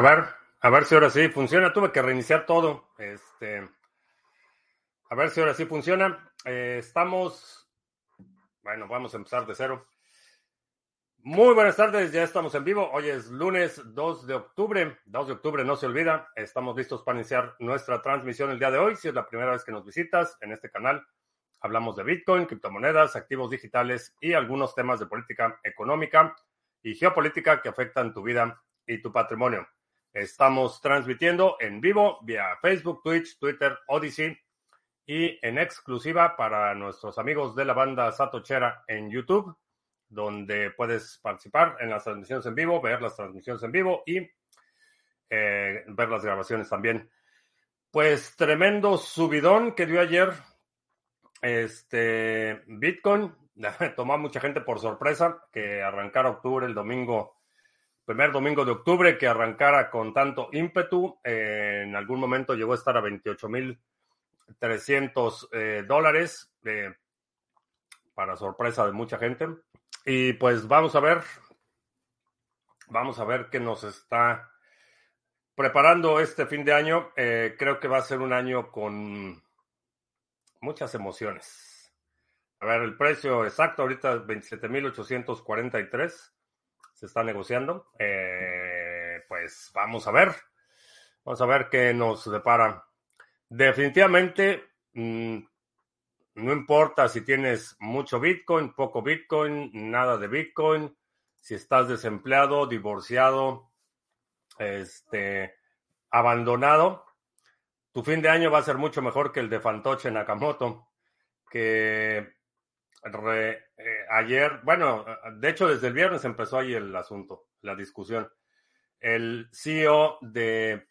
A ver, a ver si ahora sí funciona. Tuve que reiniciar todo. Este, a ver si ahora sí funciona. Eh, estamos, bueno, vamos a empezar de cero. Muy buenas tardes, ya estamos en vivo. Hoy es lunes 2 de octubre. 2 de octubre, no se olvida. Estamos listos para iniciar nuestra transmisión el día de hoy. Si es la primera vez que nos visitas en este canal, hablamos de Bitcoin, criptomonedas, activos digitales y algunos temas de política económica y geopolítica que afectan tu vida y tu patrimonio. Estamos transmitiendo en vivo vía Facebook, Twitch, Twitter, Odyssey y en exclusiva para nuestros amigos de la banda Satochera en YouTube, donde puedes participar en las transmisiones en vivo, ver las transmisiones en vivo y eh, ver las grabaciones también. Pues tremendo subidón que dio ayer este Bitcoin. Tomó a mucha gente por sorpresa que arrancara octubre el domingo primer domingo de octubre que arrancara con tanto ímpetu. Eh, en algún momento llegó a estar a 28.300 eh, dólares, eh, para sorpresa de mucha gente. Y pues vamos a ver, vamos a ver qué nos está preparando este fin de año. creo que va a ser un año con muchas emociones. A ver, el precio exacto ahorita es 27.843 se está negociando. Eh, pues vamos a ver. Vamos a ver qué nos depara. Definitivamente, mm, no importa si tienes mucho Bitcoin, poco Bitcoin, nada de Bitcoin, si estás desempleado, divorciado, este, abandonado, tu fin de año va a ser mucho mejor que el de Fantoche Nakamoto, que eh, ayer, bueno, de hecho desde el viernes empezó ahí el asunto, la discusión. El CEO de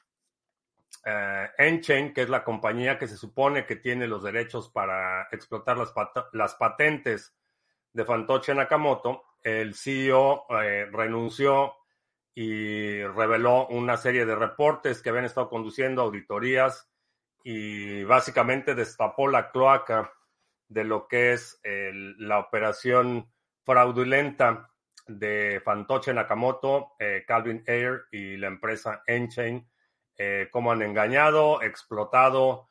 eh, Enchain, que es la compañía que se supone que tiene los derechos para explotar las, las patentes de Fantoche Nakamoto, el CEO eh, renunció y reveló una serie de reportes que habían estado conduciendo auditorías y básicamente destapó la cloaca de lo que es la operación fraudulenta de Fantoche Nakamoto, eh, Calvin Air y la empresa Enchain, eh, cómo han engañado, explotado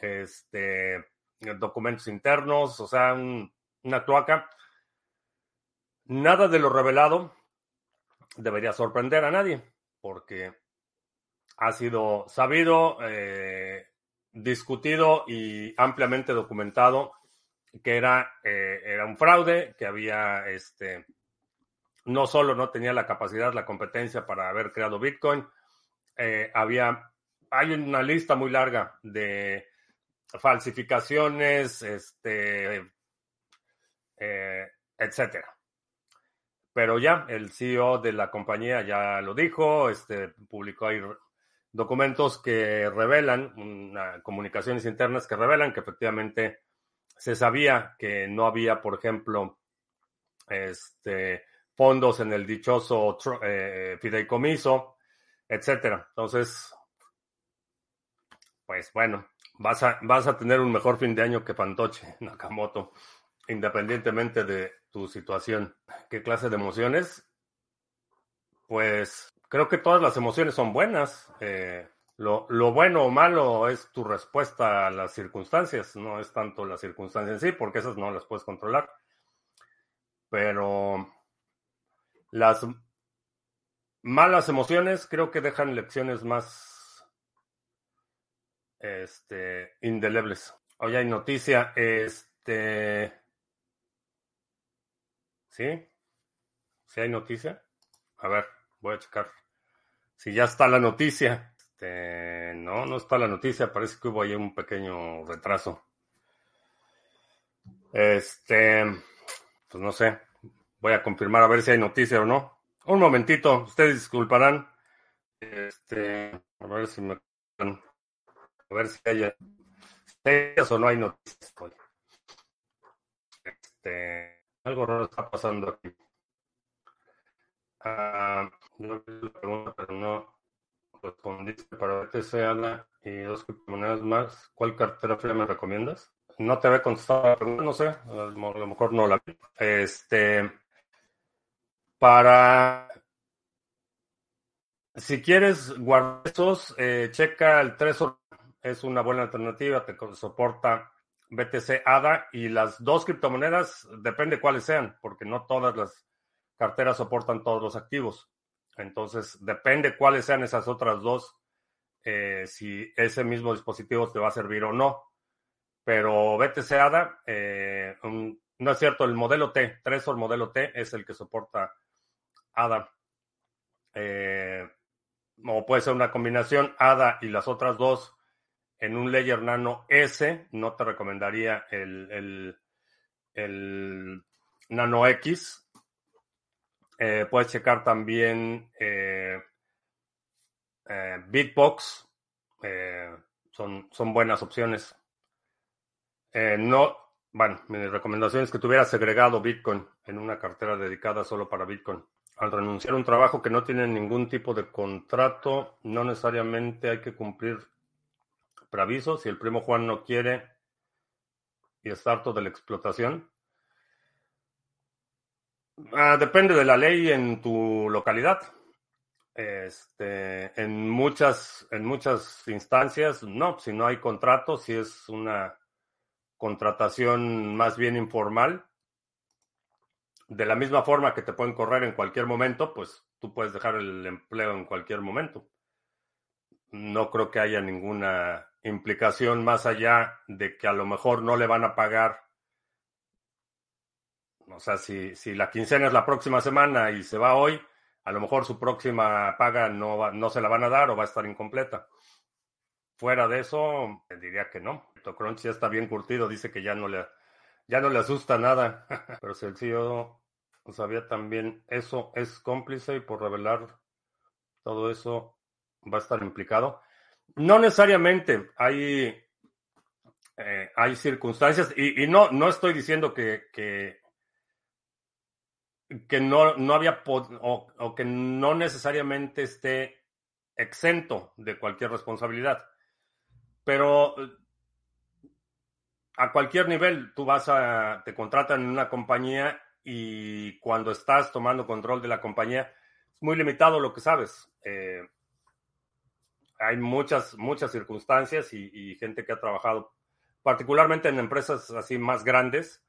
este, documentos internos, o sea, una cloaca. Nada de lo revelado debería sorprender a nadie, porque ha sido sabido, eh, discutido y ampliamente documentado que era, eh, era un fraude, que había, este, no solo no tenía la capacidad, la competencia para haber creado Bitcoin, eh, había, hay una lista muy larga de falsificaciones, este, eh, etcétera. Pero ya el CEO de la compañía ya lo dijo, este, publicó ahí documentos que revelan, comunicaciones internas que revelan que efectivamente se sabía que no había, por ejemplo, este, fondos en el dichoso eh, fideicomiso, etcétera. Entonces, pues bueno, vas a, vas a tener un mejor fin de año que Fantoche Nakamoto, independientemente de tu situación. ¿Qué clase de emociones? Pues creo que todas las emociones son buenas. Eh, lo, bueno o malo es tu respuesta a las circunstancias, no es tanto la circunstancia en sí, porque esas no las puedes controlar. Pero las malas emociones creo que dejan lecciones más este, indelebles. Hoy hay noticia, este... ¿Sí? ¿Sí hay noticia? A ver, voy a checar. Si ya está la noticia. Este, no, no está la noticia, parece que hubo ahí un pequeño retraso. Este, pues no sé, voy a confirmar a ver si hay noticia o no. Un momentito, ustedes disculparán. Este, a ver si me a ver si hay o no hay noticias. Este, algo raro está pasando aquí. Ah, no pero no respondiste para BTC, Ana, y dos criptomonedas más. ¿Cuál cartera fría me recomiendas? No te había contestado la pregunta, no sé, a lo mejor no la vi. Este, para Si quieres guardar esos, eh, checa el Trezor. Es una buena alternativa, te soporta BTC ADA y las dos criptomonedas, depende cuáles sean, porque no todas las carteras soportan todos los activos. Entonces, depende cuáles sean esas otras dos, eh, si ese mismo dispositivo te va a servir o no. Pero BTC ADA, eh, no es cierto, el modelo T, Trezor modelo T es el que soporta ADA. Eh, o puede ser una combinación ADA y las otras dos en un Layer Nano S. No te recomendaría el, el, Nano X. Eh, puedes checar también eh, Bitbox. son, son buenas opciones. no, bueno, mi recomendación es que tuvieras segregado Bitcoin en una cartera dedicada solo para Bitcoin. Al renunciar a un trabajo que no tiene ningún tipo de contrato, no necesariamente hay que cumplir preaviso. Si el primo Juan no quiere y está harto de la explotación, ah, depende de la ley en tu localidad. Este, en muchas, en muchas instancias, no, si no hay contrato, si es una contratación más bien informal. De la misma forma que te pueden correr en cualquier momento, pues tú puedes dejar el empleo en cualquier momento. No creo que haya ninguna implicación más allá de que a lo mejor no le van a pagar. O sea, si, si la quincena es la próxima semana y se va hoy, a lo mejor su próxima paga no, no se la van a dar o va a estar incompleta. Fuera de eso, diría que no. Crunch ya está bien curtido, dice que ya no le, ya no le asusta nada. Pero si el CEO sabía también eso, es cómplice y por revelar todo eso va a estar implicado. No necesariamente, hay, eh, hay circunstancias, y, no, no estoy diciendo que, no, no había, o que no necesariamente esté exento de cualquier responsabilidad. Pero eh, a cualquier nivel, tú vas a, te contratan en una compañía y cuando estás tomando control de la compañía, es muy limitado lo que sabes. Eh, hay muchas, muchas circunstancias y, gente que ha trabajado, particularmente en empresas así más grandes.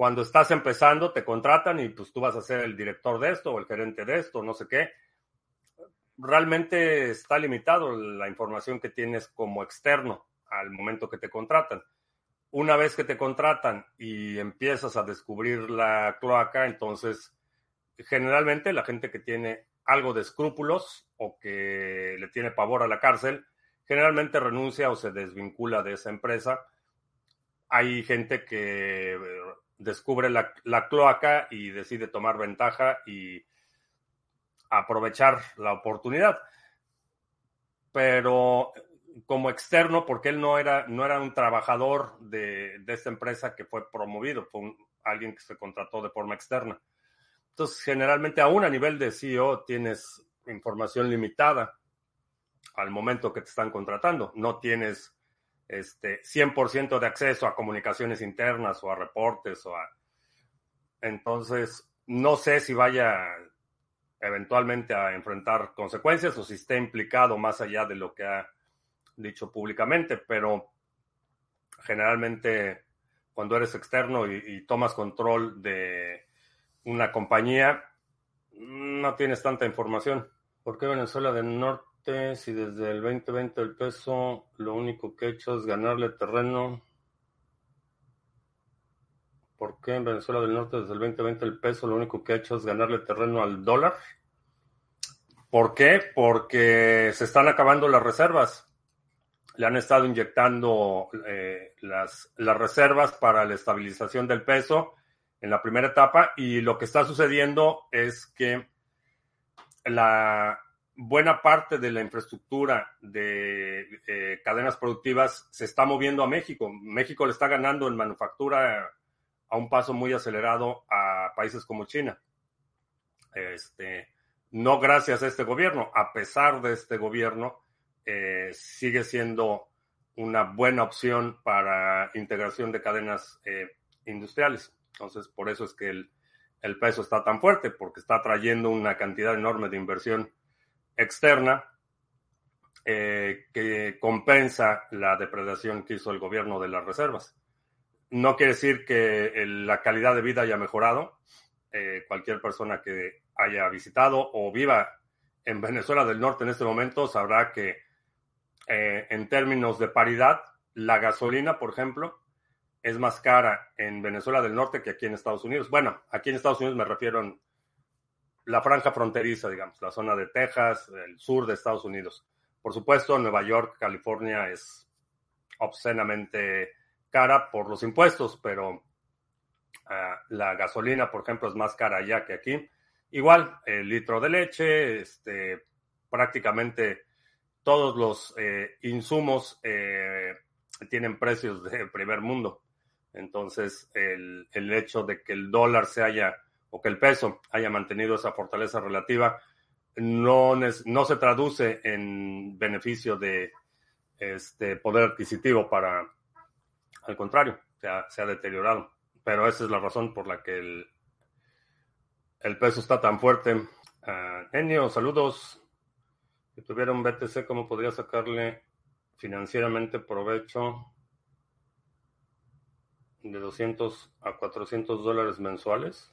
Cuando estás empezando, te contratan y pues tú vas a ser el director de esto o el gerente de esto, no sé qué realmente está limitado la información que tienes como externo al momento que te contratan. Una vez que te contratan y empiezas a descubrir la cloaca, entonces generalmente la gente que tiene algo de escrúpulos o que le tiene pavor a la cárcel, generalmente renuncia o se desvincula de esa empresa. Hay gente que descubre la, cloaca y decide tomar ventaja y aprovechar la oportunidad. Pero como externo, porque él no era, no era un trabajador de, esta empresa que fue promovido, fue alguien que se contrató de forma externa. Entonces, generalmente, aún a nivel de CEO, tienes información limitada al momento que te están contratando. No tienes este 100% de acceso a comunicaciones internas o a reportes o a... Entonces, no sé si vaya eventualmente a enfrentar consecuencias o si está implicado más allá de lo que ha dicho públicamente, pero generalmente cuando eres externo y, tomas control de una compañía, no tienes tanta información. ¿Por qué Venezuela del Norte, si desde el 2020 el peso lo único que ha hecho es ganarle terreno? ¿Por qué en Venezuela del Norte desde el 2020 el peso lo único que ha hecho es ganarle terreno al dólar? ¿Por qué? Porque se están acabando las reservas. Le han estado inyectando eh, las reservas para la estabilización del peso en la primera etapa y lo que está sucediendo es que la buena parte de la infraestructura de eh, cadenas productivas se está moviendo a México. México le está ganando en manufactura a un paso muy acelerado a países como China. Este, no gracias a este gobierno, a pesar de este gobierno, eh, sigue siendo una buena opción para integración de cadenas eh, industriales. Entonces, por eso es que el, el, peso está tan fuerte, porque está trayendo una cantidad enorme de inversión externa eh, que compensa la depredación que hizo el gobierno de las reservas. No quiere decir que la calidad de vida haya mejorado. Eh, cualquier persona que haya visitado o viva en Venezuela del Norte en este momento sabrá que eh, en términos de paridad, la gasolina, por ejemplo, es más cara en Venezuela del Norte que aquí en Estados Unidos. Bueno, aquí en Estados Unidos me refiero a la franja fronteriza, digamos, la zona de Texas, el sur de Estados Unidos. Por supuesto, Nueva York, California es obscenamente cara por los impuestos, pero ah, la gasolina, por ejemplo, es más cara allá que aquí. Igual, el litro de leche, este, prácticamente todos los eh, insumos eh, tienen precios de primer mundo. Entonces, el, el, hecho de que el dólar se haya, o que el peso haya mantenido esa fortaleza relativa, no, no se traduce en beneficio de este poder adquisitivo para, al contrario, se ha, se ha deteriorado. Pero esa es la razón por la que el, el peso está tan fuerte. Uh, Enio, saludos. Si tuviera un BTC, ¿cómo podría sacarle financieramente provecho de 200 a 400 dólares mensuales?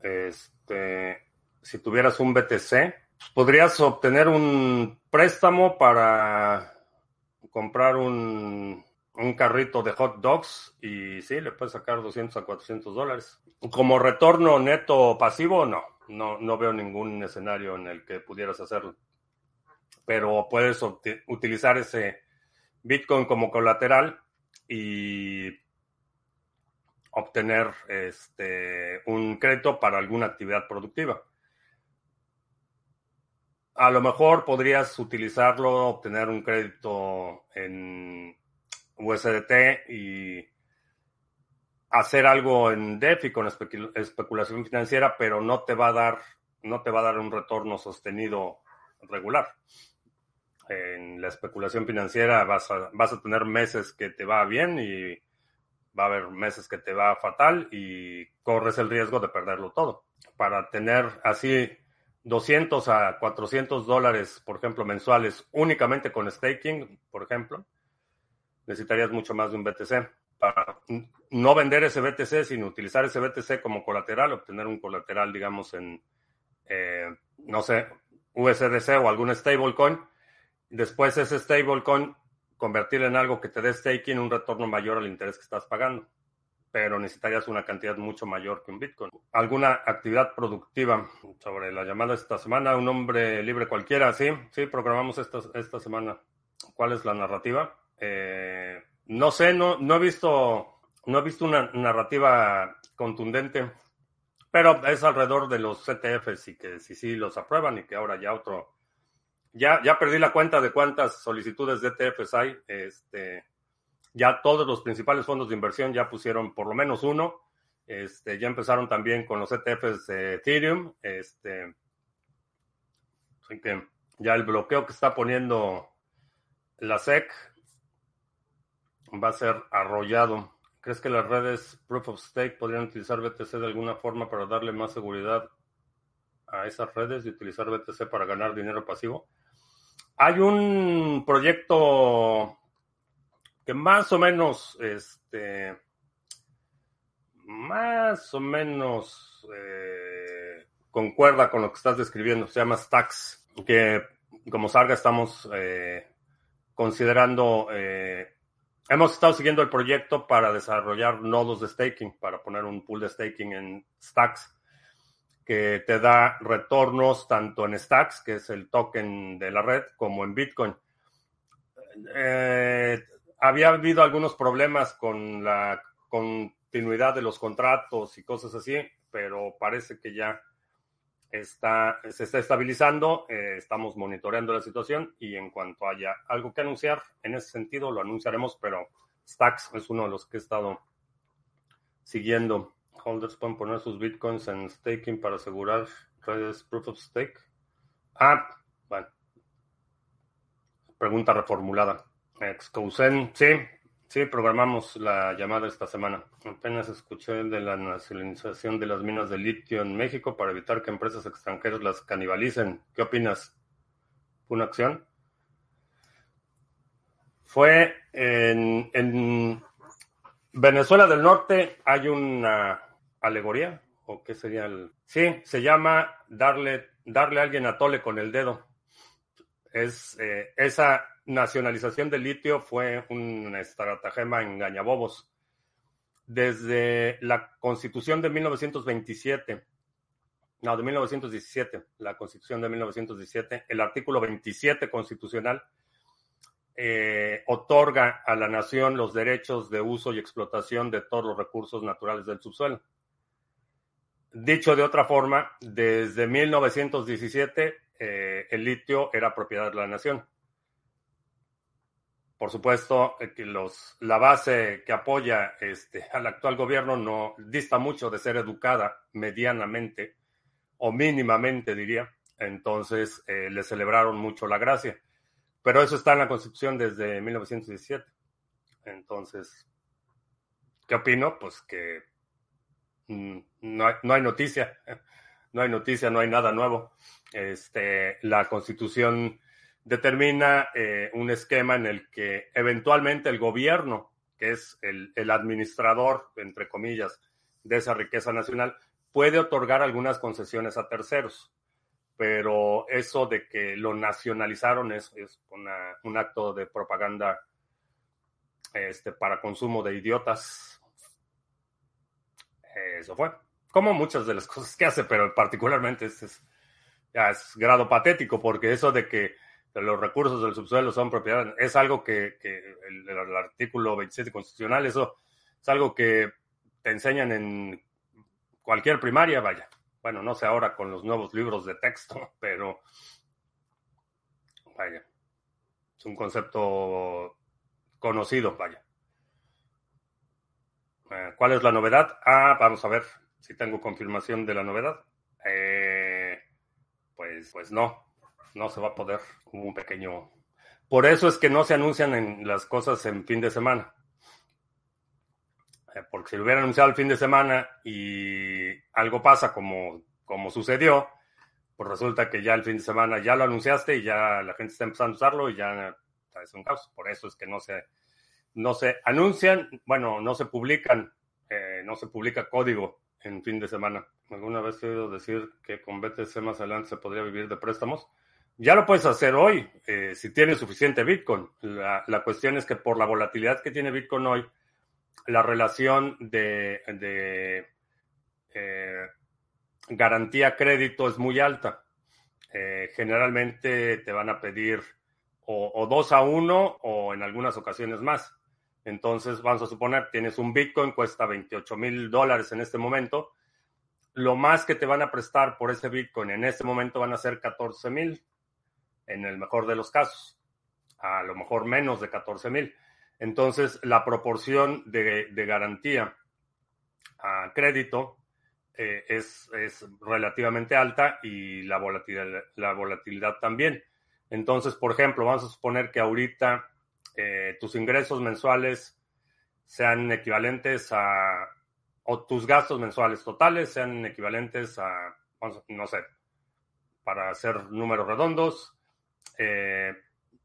Este, si tuvieras un BTC, pues, podrías obtener un préstamo para comprar un, un carrito de hot dogs y sí, le puedes sacar 200 a 400 dólares. Como retorno neto pasivo, no. No, no veo ningún escenario en el que pudieras hacerlo. Pero puedes utilizar ese Bitcoin como colateral y obtener este, un crédito para alguna actividad productiva. A lo mejor podrías utilizarlo, obtener un crédito en USDT y hacer algo en DeFi con especulación financiera, pero no te va a dar, no te va a dar un retorno sostenido regular. En la especulación financiera vas a, vas a tener meses que te va bien y va a haber meses que te va fatal y corres el riesgo de perderlo todo. Para tener así 200 a 400 dólares, por ejemplo, mensuales únicamente con staking, por ejemplo, necesitarías mucho más de un BTC. Para no vender ese BTC, sino utilizar ese BTC como colateral, obtener un colateral, digamos, en, eh, no sé, USDC o algún stablecoin. Después ese stablecoin convertirlo en algo que te dé staking, un retorno mayor al interés que estás pagando. Pero necesitarías una cantidad mucho mayor que un Bitcoin. ¿Alguna actividad productiva sobre la llamada esta semana? ¿Un hombre libre cualquiera? Sí, sí, programamos esta, esta semana. ¿Cuál es la narrativa? Eh, no sé, no, no he visto, no he visto una narrativa contundente, pero es alrededor de los CTFs y que si sí los aprueban y que ahora ya otro, ya, perdí la cuenta de cuántas solicitudes de ETFs hay. Este, ya todos los principales fondos de inversión ya pusieron por lo menos uno. Este, ya empezaron también con los ETFs de Ethereum. Este, así que ya el bloqueo que está poniendo la SEC va a ser arrollado. ¿Crees que las redes Proof of Stake podrían utilizar BTC de alguna forma para darle más seguridad a esas redes y utilizar BTC para ganar dinero pasivo? Hay un proyecto que más o menos, este, más o menos eh, concuerda con lo que estás describiendo. Se llama Stacks, que como salga estamos eh, considerando eh, Hemos estado siguiendo el proyecto para desarrollar nodos de staking, para poner un pool de staking en Stacks, que te da retornos tanto en Stacks, que es el token de la red, como en Bitcoin. Eh, había habido algunos problemas con la continuidad de los contratos y cosas así, pero parece que ya está, se está estabilizando, eh, estamos monitoreando la situación y en cuanto haya algo que anunciar, en ese sentido lo anunciaremos, pero Stacks es uno de los que he estado siguiendo. Holders pueden poner sus bitcoins en staking para asegurar redes proof of stake. Ah, bueno. Pregunta reformulada. Excousen, sí, Sí, programamos la llamada esta semana. Apenas escuché de la nacionalización de las minas de litio en México para evitar que empresas extranjeras las canibalicen. ¿Qué opinas? ¿Una acción? Fue en, en Venezuela del Norte hay una alegoría, o qué sería el... Sí, se llama darle, darle a alguien a tole con el dedo. Es eh, esa nacionalización del litio fue un estratagema engañabobos. Desde la constitución de 1927, no, de 1917, la constitución de 1917, el artículo 27 constitucional eh, otorga a la nación los derechos de uso y explotación de todos los recursos naturales del subsuelo. Dicho de otra forma, desde 1917 eh, el litio era propiedad de la nación. Por supuesto eh, los, la base que apoya este, al actual gobierno no dista mucho de ser educada medianamente o mínimamente, diría. Entonces le celebraron mucho la gracia. Pero eso está en la Constitución desde 1917. Entonces, ¿qué opino? Pues que mm, no hay, noticia, no hay noticia, no hay nada nuevo. Este, la Constitución determina eh, un esquema en el que eventualmente el gobierno, que es el, el administrador, entre comillas, de esa riqueza nacional, puede otorgar algunas concesiones a terceros pero eso de que lo nacionalizaron es, un acto de propaganda este, para consumo de idiotas. Eso fue. Como muchas de las cosas que hace, pero particularmente es, ya es grado patético, porque eso de que los recursos del subsuelo son propiedad, es algo que, el, artículo 27 constitucional, eso es algo que te enseñan en cualquier primaria, vaya. Bueno, no sé ahora con los nuevos libros de texto, pero vaya, es un concepto conocido, vaya. Eh, ¿Cuál es la novedad? Ah, vamos a ver si tengo confirmación de la novedad. Eh, pues, pues no, no se va a poder. Hubo un pequeño. Por eso es que no se anuncian en las cosas en fin de semana. Eh, porque si lo hubieran anunciado el fin de semana y algo pasa como, como sucedió, pues resulta que ya el fin de semana ya lo anunciaste y ya la gente está empezando a usarlo y ya es un caos. Por eso es que no se, no se anuncian, bueno, no se publican, eh, no se publica código en fin de semana. ¿Alguna vez he oído decir que con BTC más adelante se podría vivir de préstamos? Ya lo puedes hacer hoy, eh, si tienes suficiente Bitcoin. La, la, cuestión es que por la volatilidad que tiene Bitcoin hoy, la relación de, eh, garantía crédito es muy alta. Eh, generalmente te van a pedir o, dos a uno o en algunas ocasiones más. Entonces, vamos a suponer, tienes un Bitcoin, cuesta 28 mil dólares en este momento. Lo más que te van a prestar por ese Bitcoin en este momento van a ser 14 mil, en el mejor de los casos. A lo mejor menos de 14 mil. Entonces, la proporción de, garantía a crédito eh, es, relativamente alta y la volatilidad, la volatilidad también. Entonces, por ejemplo, vamos a suponer que ahorita tus ingresos mensuales sean equivalentes a, o tus gastos mensuales totales sean equivalentes a, no sé, para hacer números redondos, eh,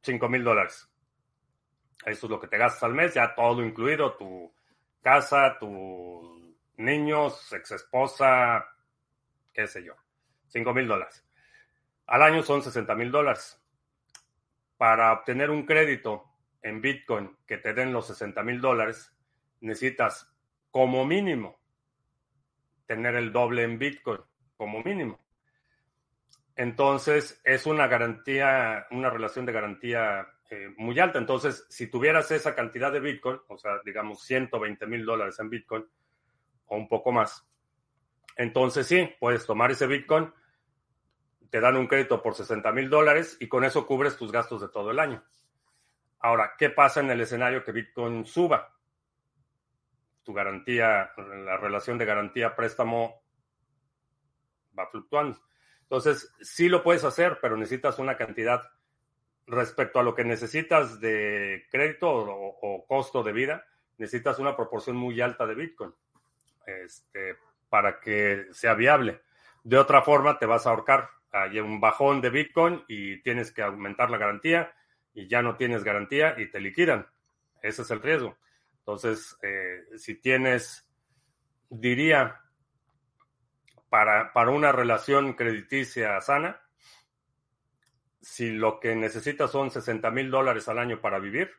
5 mil dólares. Eso es lo que te gastas al mes, ya todo incluido, tu casa, tus niños, ex esposa, qué sé yo, 5 mil dólares. Al año son 60 mil dólares. Para obtener un crédito en Bitcoin que te den los 60 mil dólares, necesitas como mínimo tener el doble en Bitcoin, como mínimo. Entonces, es una garantía, una relación de garantía eh, muy alta. Entonces, si tuvieras esa cantidad de Bitcoin, o sea, digamos 120 mil dólares en Bitcoin o un poco más, entonces sí, puedes tomar ese Bitcoin, te dan un crédito por 60 mil dólares y con eso cubres tus gastos de todo el año. Ahora, ¿qué pasa en el escenario que Bitcoin suba? Tu garantía, la relación de garantía-préstamo va fluctuando. Entonces, sí lo puedes hacer, pero necesitas una cantidad respecto a lo que necesitas de crédito o, costo de vida, necesitas una proporción muy alta de Bitcoin este, para que sea viable. De otra forma, te vas a ahorcar. Hay un bajón de Bitcoin y tienes que aumentar la garantía y ya no tienes garantía y te liquidan. Ese es el riesgo. Entonces, eh, si tienes, diría, para, para una relación crediticia sana, si lo que necesitas son 60 mil dólares al año para vivir,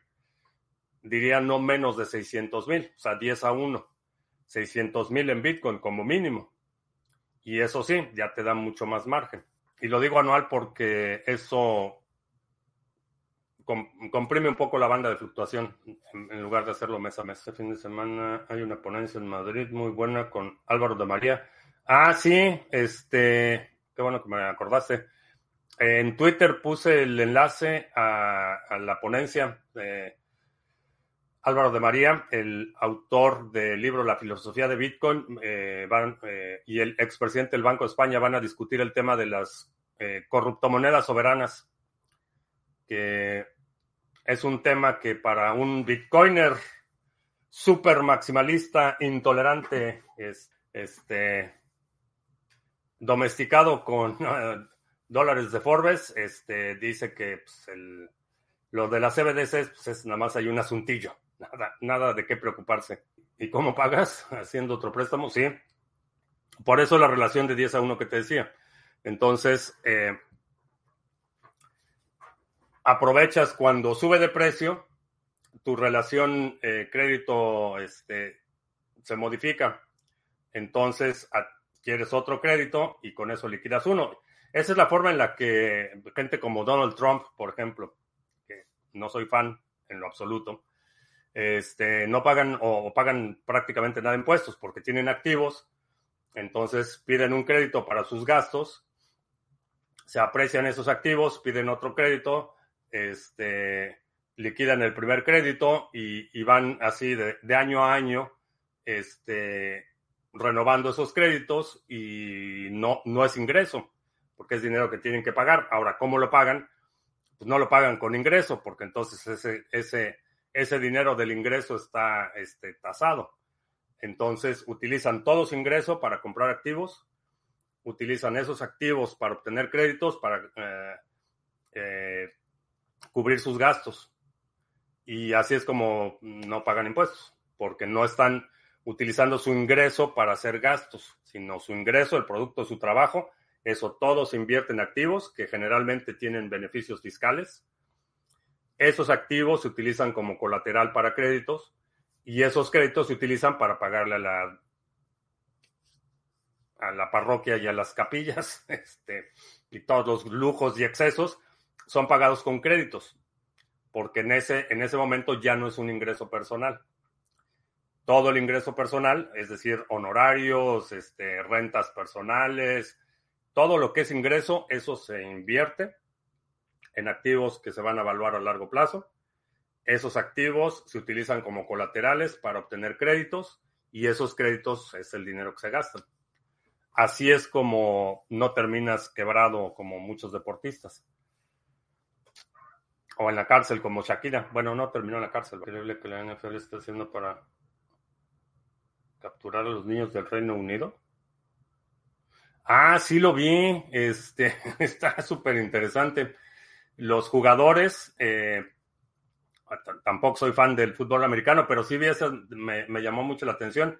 diría no menos de 600 mil, o sea, 10 a 1. 600 mil en Bitcoin como mínimo. Y eso sí, ya te da mucho más margen. Y lo digo anual porque eso comprime un poco la banda de fluctuación en, lugar de hacerlo mes a mes. Este fin de semana hay una ponencia en Madrid muy buena con Álvaro de María. Ah, sí, este, qué bueno que me acordaste. En Twitter puse el enlace a, la ponencia de Álvaro de María, el autor del libro La filosofía de Bitcoin, eh, eh, y el expresidente del Banco de España van a discutir el tema de las eh, corruptomonedas soberanas, que es un tema que para un bitcoiner super maximalista, intolerante, es este domesticado con dólares de Forbes, este, dice que pues, el, lo de las CBDCs pues, es nada más hay un asuntillo, nada, nada de qué preocuparse. ¿Y cómo pagas? Haciendo otro préstamo, sí. Por eso la relación de 10 a 1 que te decía. Entonces, eh, aprovechas cuando sube de precio, tu relación eh, crédito este, se modifica. Entonces, adquieres otro crédito y con eso liquidas uno. Esa es la forma en la que gente como Donald Trump, por ejemplo, que no soy fan en lo absoluto, este, no pagan o, pagan prácticamente nada de impuestos porque tienen activos, entonces piden un crédito para sus gastos, se aprecian esos activos, piden otro crédito, este, liquidan el primer crédito y, van así de, año a año este, renovando esos créditos y no, no es ingreso porque es dinero que tienen que pagar. Ahora, ¿cómo lo pagan? Pues no lo pagan con ingreso, porque entonces ese, ese, ese dinero del ingreso está este, tasado. Entonces, utilizan todo su ingreso para comprar activos, utilizan esos activos para obtener créditos, para eh, eh, cubrir sus gastos. Y así es como no pagan impuestos, porque no están utilizando su ingreso para hacer gastos, sino su ingreso, el producto de su trabajo, eso todo se invierte en activos que generalmente tienen beneficios fiscales. Esos activos se utilizan como colateral para créditos y esos créditos se utilizan para pagarle a la, a la parroquia y a las capillas. Este, y todos los lujos y excesos son pagados con créditos, porque en ese, en ese momento ya no es un ingreso personal. Todo el ingreso personal, es decir, honorarios, este, rentas personales, todo lo que es ingreso, eso se invierte en activos que se van a evaluar a largo plazo. Esos activos se utilizan como colaterales para obtener créditos y esos créditos es el dinero que se gasta. Así es como no terminas quebrado como muchos deportistas. O en la cárcel como Shakira. Bueno, no terminó en la cárcel. Increíble que la NFL está haciendo para capturar a los niños del Reino Unido. Ah, sí lo vi. Este está súper interesante. Los jugadores, eh, tampoco soy fan del fútbol americano, pero sí vi eso, me, llamó mucho la atención.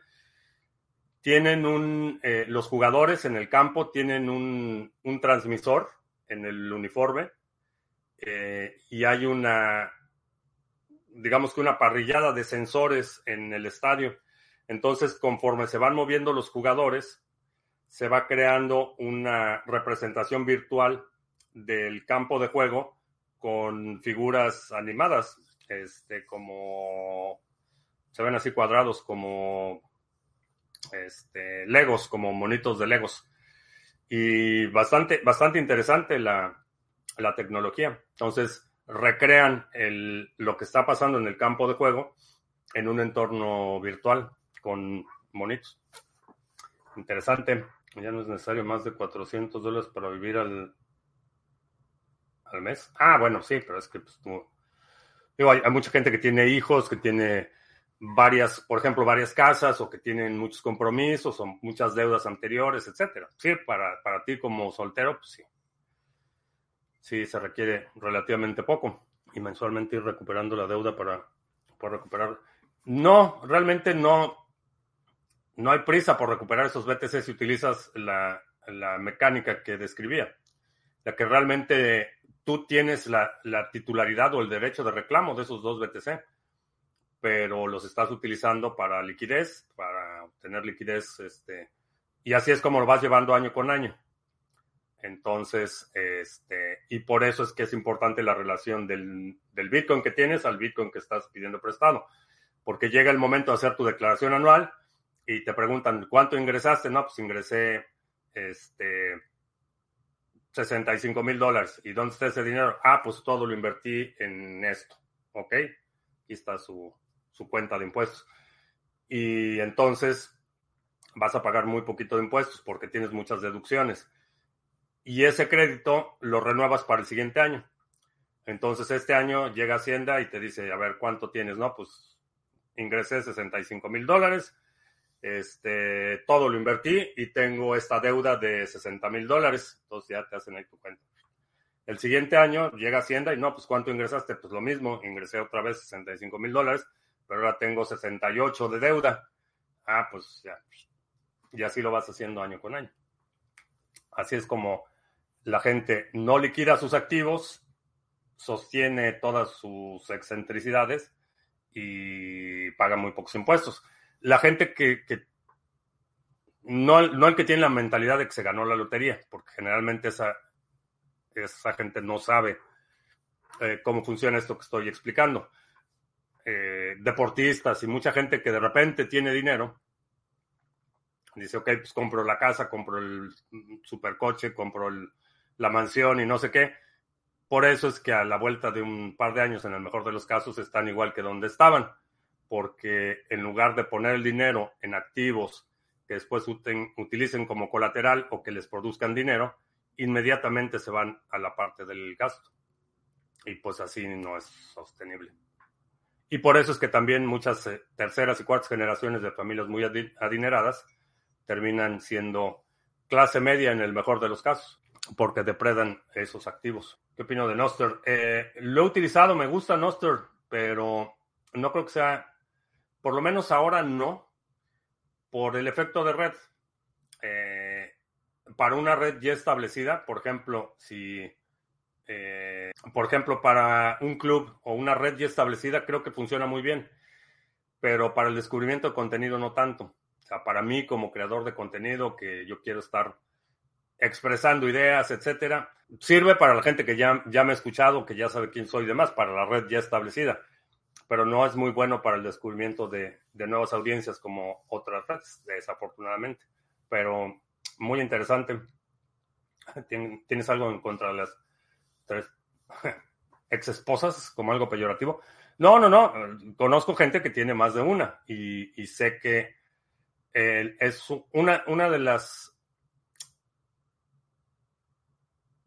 Tienen un, eh, los jugadores en el campo tienen un, transmisor en el uniforme eh, y hay una, digamos que una parrillada de sensores en el estadio. Entonces, conforme se van moviendo los jugadores, se va creando una representación virtual del campo de juego con figuras animadas, este, como se ven así cuadrados como este, Legos, como monitos de Legos. Y bastante, bastante interesante la, la tecnología. Entonces, recrean el, lo que está pasando en el campo de juego en un entorno virtual con monitos. Interesante. Ya no es necesario más de 400 dólares para vivir al, al mes. Ah, bueno, sí, pero es que pues, digo, hay, hay, mucha gente que tiene hijos, que tiene varias, por ejemplo, varias casas o que tienen muchos compromisos o muchas deudas anteriores, etcétera. Sí, para, para ti como soltero, pues sí. Sí, se requiere relativamente poco y mensualmente ir recuperando la deuda para, para recuperar. No, realmente no, no hay prisa por recuperar esos BTC si utilizas la, la mecánica que describía, la que realmente tú tienes la, la, titularidad o el derecho de reclamo de esos dos BTC, pero los estás utilizando para liquidez, para obtener liquidez, este, y así es como lo vas llevando año con año. Entonces, este, y por eso es que es importante la relación del, del Bitcoin que tienes al Bitcoin que estás pidiendo prestado, porque llega el momento de hacer tu declaración anual y te preguntan, ¿cuánto ingresaste? No, pues ingresé este, 65 mil dólares. ¿Y dónde está ese dinero? Ah, pues todo lo invertí en esto. ¿Ok? Aquí está su, su cuenta de impuestos. Y entonces vas a pagar muy poquito de impuestos porque tienes muchas deducciones. Y ese crédito lo renuevas para el siguiente año. Entonces este año llega Hacienda y te dice, a ver, ¿cuánto tienes? No, pues ingresé 65 mil dólares este, todo lo invertí y tengo esta deuda de 60 mil dólares. Entonces ya te hacen ahí tu cuenta. El siguiente año llega Hacienda y no, pues ¿cuánto ingresaste? Pues lo mismo, ingresé otra vez 65 mil dólares, pero ahora tengo 68 de deuda. Ah, pues ya. Y así lo vas haciendo año con año. Así es como la gente no liquida sus activos, sostiene todas sus excentricidades y paga muy pocos impuestos la gente que, no, no, el que tiene la mentalidad de que se ganó la lotería, porque generalmente esa, esa gente no sabe eh, cómo funciona esto que estoy explicando. Eh, deportistas y mucha gente que de repente tiene dinero, dice, ok, pues compro la casa, compro el supercoche, compro el, la mansión y no sé qué. Por eso es que a la vuelta de un par de años, en el mejor de los casos, están igual que donde estaban porque en lugar de poner el dinero en activos que después utilicen como colateral o que les produzcan dinero, inmediatamente se van a la parte del gasto. Y pues así no es sostenible. Y por eso es que también muchas eh, terceras y cuartas generaciones de familias muy adineradas terminan siendo clase media en el mejor de los casos, porque depredan esos activos. ¿Qué opino de Noster? Eh, lo he utilizado, me gusta Noster, pero no creo que sea por lo menos ahora no, por el efecto de red. Eh, para una red ya establecida, por ejemplo, si, eh, por ejemplo, para un club o una red ya establecida, creo que funciona muy bien, pero para el descubrimiento de contenido no tanto. O sea, para mí como creador de contenido, que yo quiero estar expresando ideas, etcétera, sirve para la gente que ya, ya me ha escuchado, que ya sabe quién soy y demás, para la red ya establecida pero no es muy bueno para el descubrimiento de, nuevas audiencias como otras redes, desafortunadamente. Pero muy interesante. ¿Tienes algo en contra de las tres ex esposas como algo peyorativo? No, no, no. Conozco gente que tiene más de una y, sé que es una, una de las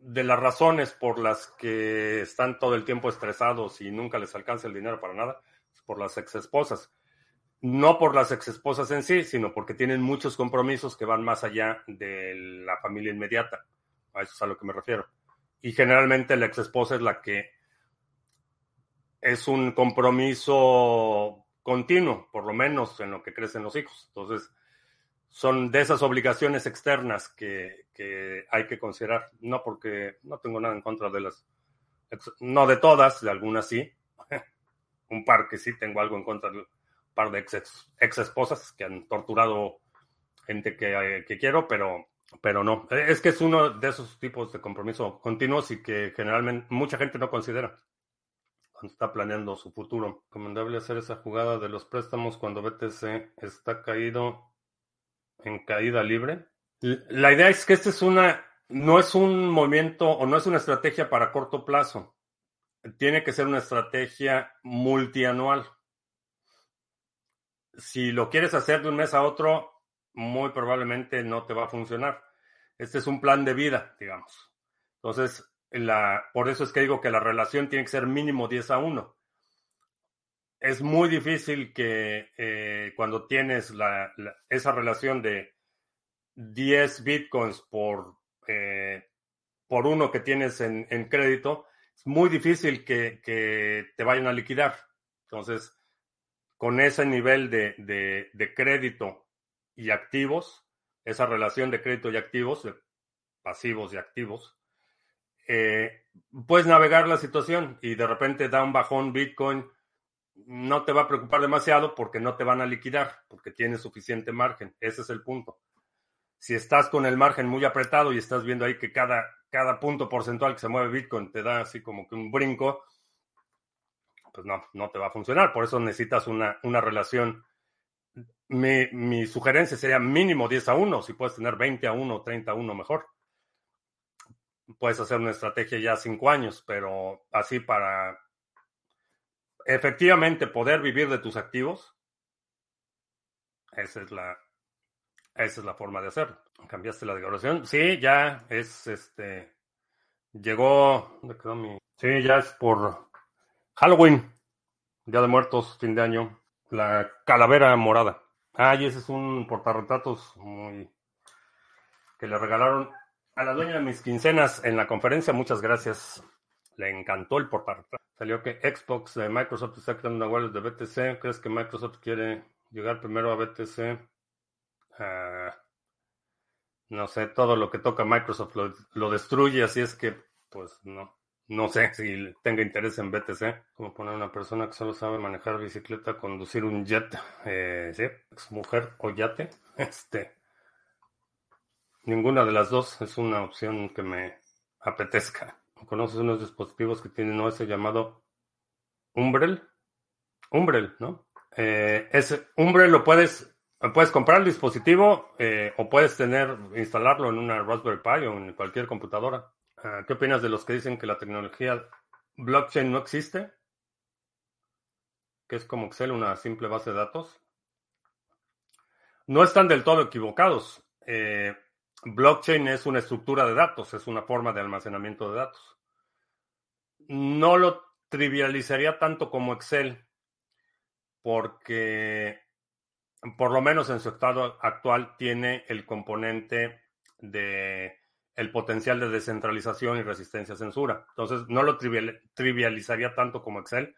de las razones por las que están todo el tiempo estresados y nunca les alcanza el dinero para nada, es por las ex esposas. No por las ex esposas en sí, sino porque tienen muchos compromisos que van más allá de la familia inmediata. A eso es a lo que me refiero. Y generalmente la ex esposa es la que es un compromiso continuo, por lo menos en lo que crecen los hijos. Entonces, son de esas obligaciones externas que, hay que considerar. No porque no tengo nada en contra de las, no de todas, de algunas sí. un par que sí tengo algo en contra un par de ex, ex esposas que han torturado gente que, que, quiero, pero, pero no. Es que es uno de esos tipos de compromiso continuos y que generalmente mucha gente no considera cuando está planeando su futuro. Recomendable hacer esa jugada de los préstamos cuando BTC está caído en caída libre. La idea es que este es una, no es un movimiento o no es una estrategia para corto plazo. Tiene que ser una estrategia multianual. Si lo quieres hacer de un mes a otro, muy probablemente no te va a funcionar. Este es un plan de vida, digamos. Entonces, por eso es que digo que la relación tiene que ser mínimo 10 a 1. Es muy difícil que eh, cuando tienes esa relación de 10 bitcoins por, eh, por uno que tienes en, en, crédito, es muy difícil que, que, te vayan a liquidar. Entonces, con ese nivel de, de, de crédito y activos, esa relación de crédito y activos, de pasivos y activos, eh, puedes navegar la situación y de repente da un bajón Bitcoin, no te va a preocupar demasiado porque no te van a liquidar, porque tienes suficiente margen. Ese es el punto. Si estás con el margen muy apretado y estás viendo ahí que cada, cada punto porcentual que se mueve Bitcoin te da así como que un brinco, pues no, no te va a funcionar. Por eso necesitas una, una relación. Mi, mi sugerencia sería mínimo 10 a 1. Si puedes tener 20 a 1, 30 a 1, mejor puedes hacer una estrategia ya cinco años, pero así para efectivamente poder vivir de tus activos, esa es la, esa es la forma de hacerlo. ¿Cambiaste la decoración? Sí, ya es este. Llegó. Sí, ya es por Halloween. Día de Muertos, fin de año. La calavera morada. Ah, y ese es un portarretratos muy. que le regalaron a la dueña de mis quincenas en la conferencia, muchas gracias. Le encantó el portal. Salió que Xbox de Microsoft está creando una wallet de BTC. ¿Crees que Microsoft quiere llegar primero a BTC? Ah, no sé, todo lo que toca Microsoft lo, destruye, así es que, pues no, no sé si tenga interés en BTC. Como poner una persona que solo sabe manejar bicicleta, conducir un jet, eh, sí, ex mujer o yate. Este, Ninguna de las dos es una opción que me apetezca. ¿Conoces unos dispositivos que tienen OS llamado Umbrel? Umbrel, ¿no? Eh, ese Umbrel lo puedes, puedes comprar el dispositivo eh, o puedes tener, instalarlo en una Raspberry Pi o en cualquier computadora. Ah, ¿Qué opinas de los que dicen que la tecnología blockchain no existe? Que es como Excel, una simple base de datos. No están del todo equivocados. Eh, blockchain es una estructura de datos, es una forma de almacenamiento de datos. No lo trivializaría tanto como Excel, porque por lo menos en su estado actual tiene el componente de el potencial de descentralización y resistencia a censura. Entonces, no lo trivializaría tanto como Excel,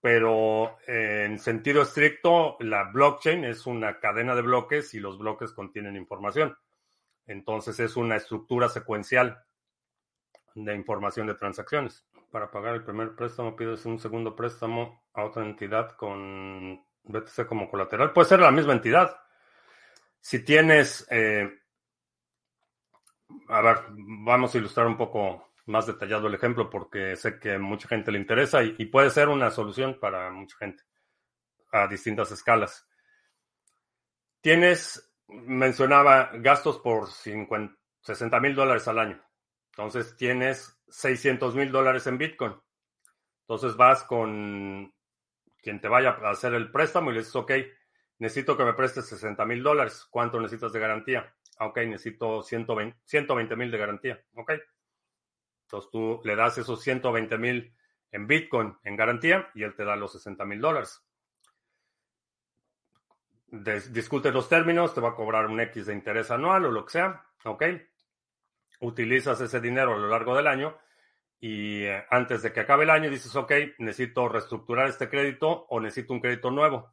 pero en sentido estricto, la blockchain es una cadena de bloques y los bloques contienen información. Entonces es una estructura secuencial de información de transacciones. Para pagar el primer préstamo pides un segundo préstamo a otra entidad con BTC como colateral. Puede ser la misma entidad. Si tienes, eh, a ver, vamos a ilustrar un poco más detallado el ejemplo porque sé que mucha gente le interesa y, y puede ser una solución para mucha gente a distintas escalas. Tienes mencionaba gastos por 50, 60 mil dólares al año. Entonces tienes 600 mil dólares en Bitcoin. Entonces vas con quien te vaya a hacer el préstamo y le dices, ok, necesito que me prestes 60 mil dólares. ¿Cuánto necesitas de garantía? Ah, ok, necesito 120 mil de garantía. Ok. Entonces tú le das esos 120 mil en Bitcoin en garantía y él te da los 60 mil dólares discute los términos, te va a cobrar un X de interés anual o lo que sea, ¿ok? Utilizas ese dinero a lo largo del año y eh, antes de que acabe el año dices, ok, necesito reestructurar este crédito o necesito un crédito nuevo.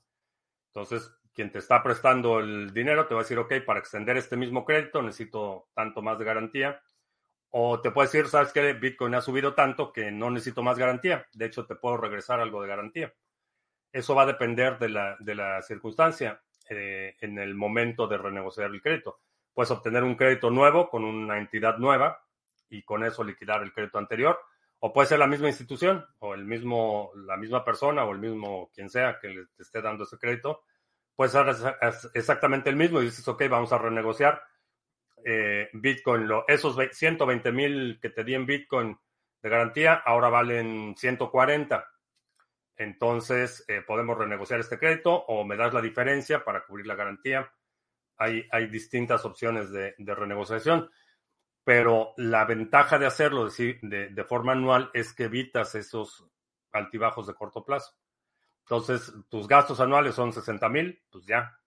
Entonces, quien te está prestando el dinero te va a decir, ok, para extender este mismo crédito necesito tanto más de garantía. O te puede decir, sabes que Bitcoin ha subido tanto que no necesito más garantía. De hecho, te puedo regresar algo de garantía. Eso va a depender de la, de la circunstancia. Eh, en el momento de renegociar el crédito. Puedes obtener un crédito nuevo con una entidad nueva y con eso liquidar el crédito anterior. O puede ser la misma institución o el mismo, la misma persona o el mismo quien sea que le esté dando ese crédito. Puede ser exactamente el mismo y dices, ok, vamos a renegociar eh, Bitcoin. Lo, esos 120 mil que te di en Bitcoin de garantía ahora valen 140 entonces eh, podemos renegociar este crédito o me das la diferencia para cubrir la garantía. Hay, hay distintas opciones de, renegociación. Pero la ventaja de hacerlo de, de, forma anual es que evitas esos altibajos de corto plazo. Entonces, tus gastos anuales son 60 mil, pues ya,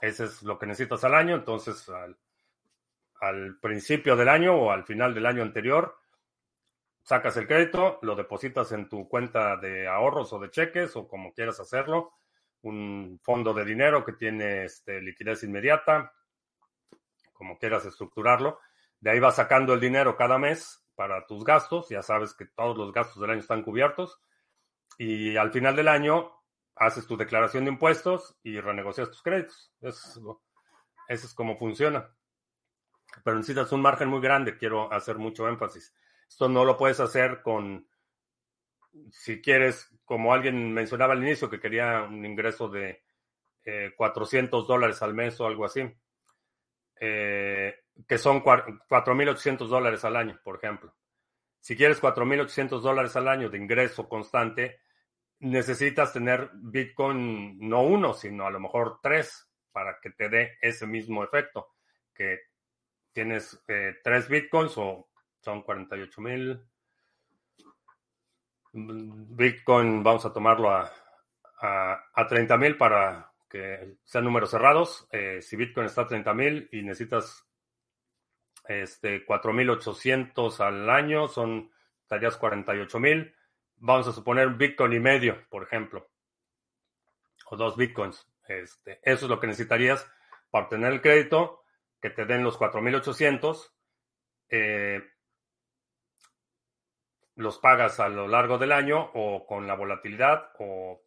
ese es lo que necesitas al año. Entonces, al, al principio del año o al final del año anterior, sacas el crédito, lo depositas en tu cuenta de ahorros o de cheques o como quieras hacerlo, un fondo de dinero que tiene este, liquidez inmediata, como quieras estructurarlo. De ahí vas sacando el dinero cada mes para tus gastos, ya sabes que todos los gastos del año están cubiertos y al final del año haces tu declaración de impuestos y renegocias tus créditos. Eso, eso es como funciona. Pero necesitas un margen muy grande, quiero hacer mucho énfasis. Esto no lo puedes hacer con, si quieres, como alguien mencionaba al inicio, que quería un ingreso de 400 eh, dólares al mes o algo así, eh, que son 4.800 dólares al año, por ejemplo. Si quieres 4.800 dólares al año de ingreso constante, necesitas tener Bitcoin no uno, sino a lo mejor tres para que te dé ese mismo efecto, que tienes eh, tres Bitcoins o son 48 mil. Bitcoin, vamos a tomarlo a, a, 30 mil para que sean números cerrados. Eh, si Bitcoin está a 30 mil y necesitas este 4.800 al año, son tareas 48 mil. Vamos a suponer un Bitcoin y medio, por ejemplo, o dos Bitcoins. Este, eso es lo que necesitarías para obtener el crédito, que te den los 4.800. Eh, los pagas a lo largo del año o con la volatilidad o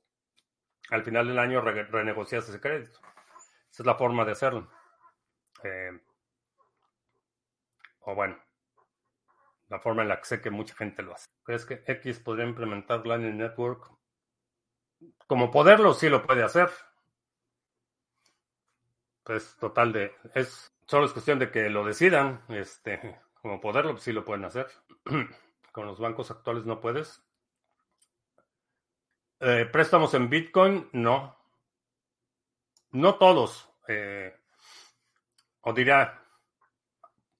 al final del año renegocias ese crédito. Esa es la forma de hacerlo. Eh, o bueno, la forma en la que sé que mucha gente lo hace. ¿Crees que X podría implementar Lightning Network? Como poderlo, sí lo puede hacer. Pues total de. Es, solo es cuestión de que lo decidan. Este, como poderlo, sí lo pueden hacer. Con los bancos actuales no puedes. Eh, préstamos en Bitcoin, no. No todos. Eh, o diría,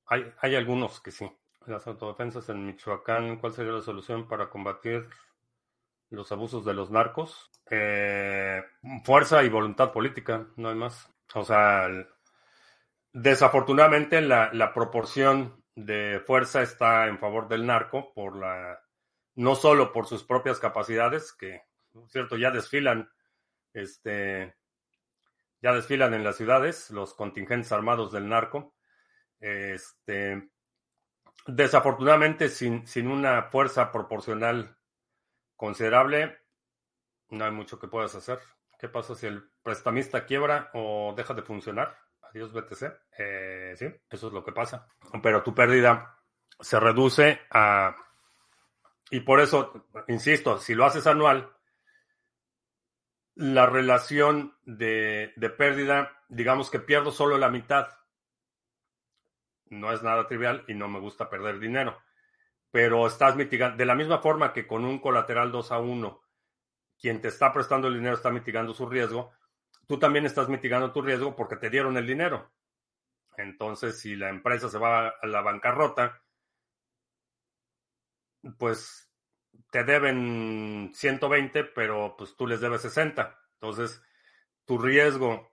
hay, hay algunos que sí. Las autodefensas en Michoacán, ¿cuál sería la solución para combatir los abusos de los narcos? Eh, fuerza y voluntad política, no hay más. O sea, desafortunadamente la, la proporción de fuerza está en favor del narco por la no solo por sus propias capacidades que cierto ya desfilan este ya desfilan en las ciudades los contingentes armados del narco este desafortunadamente sin, sin una fuerza proporcional considerable no hay mucho que puedas hacer qué pasa si el prestamista quiebra o deja de funcionar Adiós BTC. Eh, sí, eso es lo que pasa. Pero tu pérdida se reduce a... Y por eso, insisto, si lo haces anual, la relación de, de pérdida, digamos que pierdo solo la mitad. No es nada trivial y no me gusta perder dinero. Pero estás mitigando, de la misma forma que con un colateral 2 a 1, quien te está prestando el dinero está mitigando su riesgo, tú también estás mitigando tu riesgo porque te dieron el dinero. Entonces, si la empresa se va a la bancarrota, pues te deben 120, pero pues tú les debes 60. Entonces, tu riesgo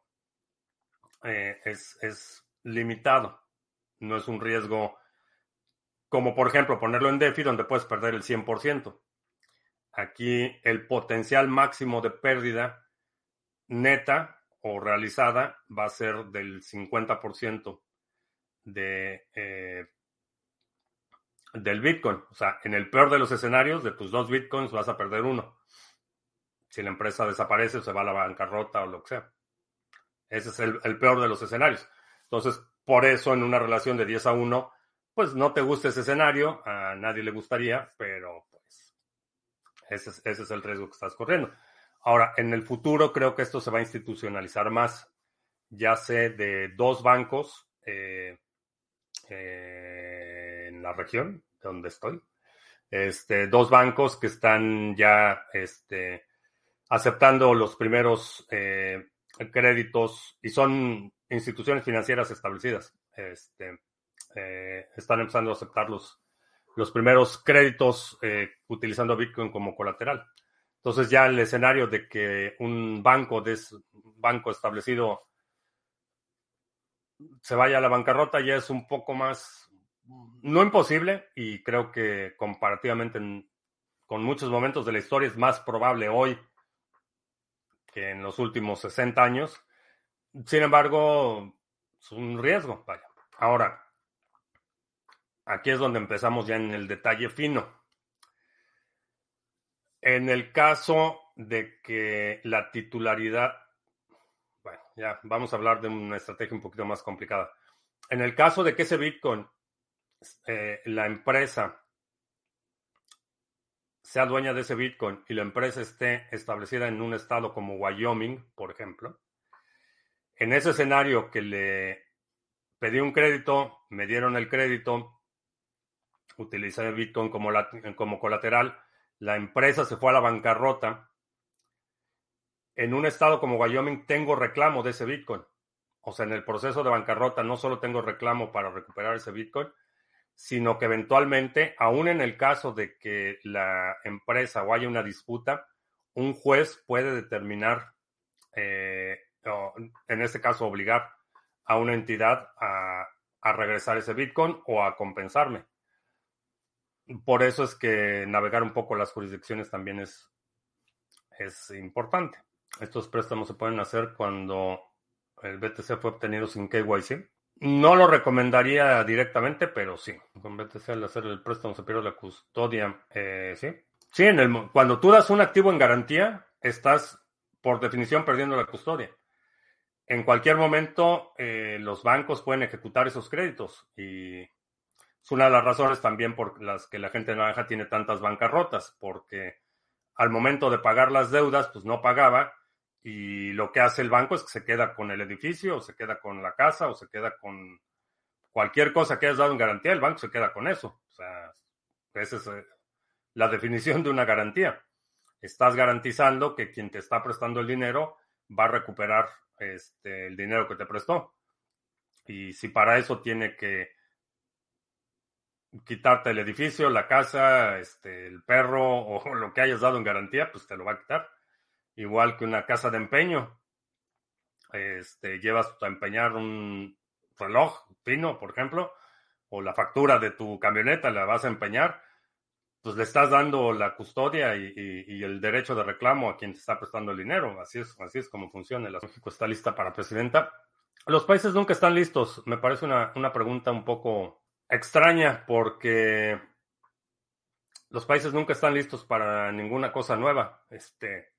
eh, es, es, limitado. No es un riesgo como, por ejemplo, ponerlo en DeFi donde puedes perder el 100%. Aquí el potencial máximo de pérdida neta o realizada va a ser del 50% de, eh, del Bitcoin. O sea, en el peor de los escenarios, de tus dos Bitcoins vas a perder uno. Si la empresa desaparece o se va a la bancarrota o lo que sea. Ese es el, peor de los escenarios. Entonces, por eso en una relación de 10 a 1, pues no te gusta ese escenario, a nadie le gustaría, pero pues ese es el riesgo que estás corriendo. Ahora, en el futuro creo que esto se va a institucionalizar más. Ya sé de dos bancos eh, eh, en la región donde estoy. Este, dos bancos que están ya este, aceptando los primeros eh, créditos y son instituciones financieras establecidas. Este, eh, están empezando a aceptar los, los primeros créditos eh, utilizando Bitcoin como colateral. Entonces ya el escenario de que un banco, de, banco establecido se vaya a la bancarrota ya es un poco más, no imposible, y creo que comparativamente con muchos momentos de la historia es más probable hoy que en los últimos 60 años. Sin embargo, es un riesgo. Vaya. Ahora, aquí es donde empezamos ya en el detalle fino. En el caso de que la titularidad, bueno, ya vamos a hablar de una estrategia un poquito más complicada. En el caso de que ese Bitcoin, eh, la empresa sea dueña de ese Bitcoin y la empresa esté establecida en un estado como Wyoming, por ejemplo, en ese escenario que le pedí un crédito, me dieron el crédito, utilicé Bitcoin como, como colateral, la empresa se fue a la bancarrota. En un estado como Wyoming tengo reclamo de ese Bitcoin. O sea, en el proceso de bancarrota no solo tengo reclamo para recuperar ese Bitcoin, sino que eventualmente, aún en el caso de que la empresa o haya una disputa, un juez puede determinar, eh, en este caso obligar a una entidad a, regresar ese Bitcoin o a compensarme. Por eso es que navegar un poco las jurisdicciones también es, es importante. Estos préstamos se pueden hacer cuando el BTC fue obtenido sin KYC. No lo recomendaría directamente, pero sí. Con BTC al hacer el préstamo se pierde la custodia. Eh, sí. Sí, en el, cuando tú das un activo en garantía, estás por definición perdiendo la custodia en cualquier momento eh, los bancos pueden ejecutar esos créditos y es una de las razones también por las que la gente naranja tiene tantas bancarrotas, porque al momento de pagar las deudas, pues no pagaba y lo que hace el banco es que se queda con el edificio o se queda con la casa o se queda con cualquier cosa que hayas dado en garantía, el banco se queda con eso. O sea, esa es eh, la definición de una garantía. Estás garantizando que quien te está prestando el dinero va a recuperar este, el dinero que te prestó. Y si para eso tiene que quitarte el edificio, la casa, este, el perro o lo que hayas dado en garantía, pues te lo va a quitar. Igual que una casa de empeño. Este, llevas a empeñar un reloj fino, por ejemplo, o la factura de tu camioneta la vas a empeñar, pues le estás dando la custodia y, el derecho de reclamo a quien te está prestando el dinero. Así es, así es como funciona. La México está lista para presidenta. Los países nunca están listos. Me parece una, una pregunta un poco extraña porque los países nunca están listos para ninguna cosa nueva. Este,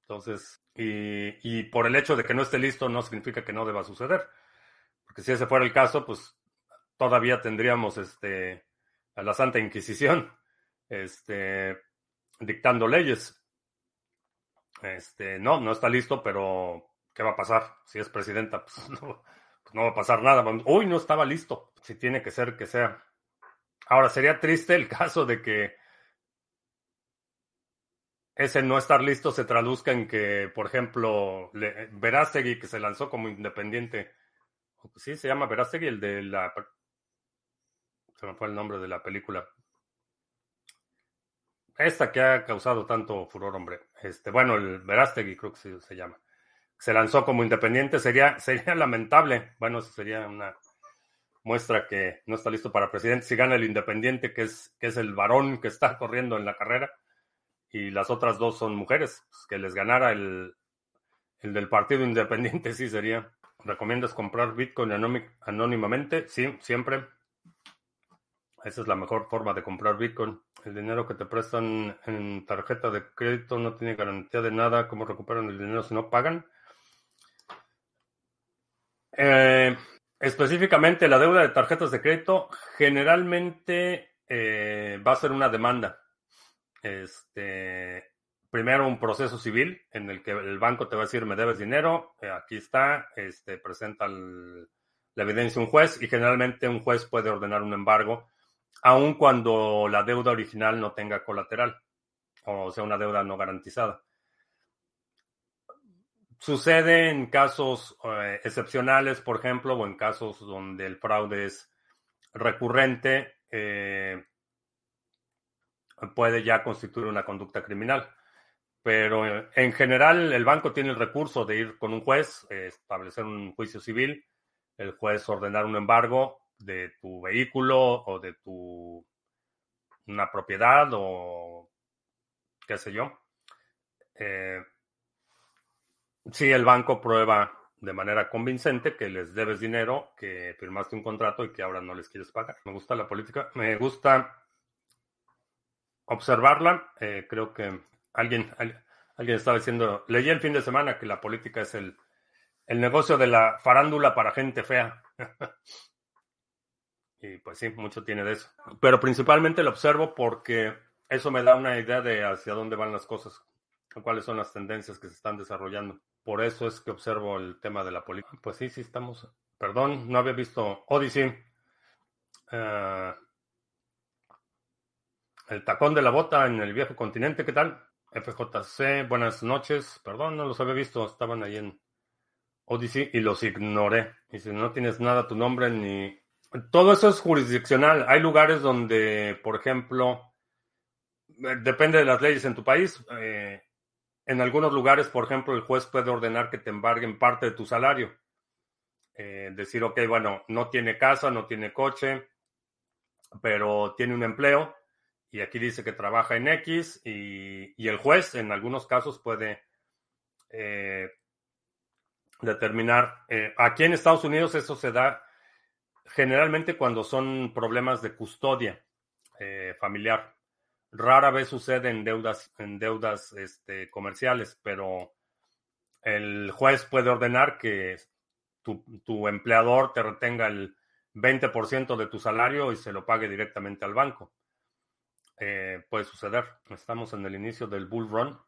entonces, y, y por el hecho de que no esté listo no significa que no deba suceder. Porque si ese fuera el caso, pues todavía tendríamos este a la Santa Inquisición, este, dictando leyes. Este, no, no está listo, pero ¿qué va a pasar? Si es presidenta, pues no, pues no va a pasar nada. Uy, no estaba listo. Si tiene que ser, que sea. Ahora, sería triste el caso de que ese no estar listo se traduzca en que, por ejemplo, Verástegui, que se lanzó como independiente, sí, se llama Verástegui, el de la se me fue el nombre de la película. Esta que ha causado tanto furor, hombre. Este, bueno, el Verástegui creo que se, llama. Se lanzó como independiente, sería, sería lamentable. Bueno, sería una muestra que no está listo para presidente. Si gana el independiente, que es, que es el varón que está corriendo en la carrera, y las otras dos son mujeres, pues, que les ganara el, el del partido independiente, sí sería. ¿Recomiendas comprar Bitcoin anónimamente? Sí, siempre. Esa es la mejor forma de comprar Bitcoin. El dinero que te prestan en tarjeta de crédito no tiene garantía de nada. ¿Cómo recuperan el dinero si no pagan? Eh, específicamente, la deuda de tarjetas de crédito generalmente eh, va a ser una demanda. Este, primero un proceso civil en el que el banco te va a decir me debes dinero, eh, aquí está, este, presenta la evidencia un juez y generalmente un juez puede ordenar un embargo aun cuando la deuda original no tenga colateral, o sea, una deuda no garantizada. Sucede en casos eh, excepcionales, por ejemplo, o en casos donde el fraude es recurrente eh, puede ya constituir una conducta criminal. Pero en general el banco tiene el recurso de ir con un juez, establecer un juicio civil, el juez ordenar un embargo de tu vehículo o de tu una propiedad o qué sé yo. Eh, si el banco prueba de manera convincente que les debes dinero, que firmaste un contrato y que ahora no les quieres pagar. Me gusta la política, me gusta observarla. Eh, creo que alguien, alguien estaba diciendo, leí el fin de semana que la política es el, el negocio de la farándula para gente fea. y pues sí, mucho tiene de eso. Pero principalmente lo observo porque eso me da una idea de hacia dónde van las cosas, cuáles son las tendencias que se están desarrollando. Por eso es que observo el tema de la política. Pues sí, sí estamos. Perdón, no había visto Odyssey. Eh, el tacón de la bota en el viejo continente, ¿qué tal? FJC, buenas noches. Perdón, no los había visto. Estaban ahí en Odyssey y los ignoré. Y si no tienes nada tu nombre ni... Todo eso es jurisdiccional. Hay lugares donde, por ejemplo, eh, depende de las leyes en tu país. Eh, en algunos lugares, por ejemplo, el juez puede ordenar que te embarguen parte de tu salario. Eh, decir, ok, bueno, no tiene casa, no tiene coche, pero tiene un empleo y aquí dice que trabaja en X y, el juez en algunos casos puede determinar, aquí en Estados Unidos eso se da generalmente cuando son problemas de custodia eh, familiar. Rara vez sucede en deudas, en deudas este, comerciales, pero el juez puede ordenar que tu, empleador te retenga el 20% de tu salario y se lo pague directamente al banco. Eh, puede suceder. Estamos en el inicio del bull run.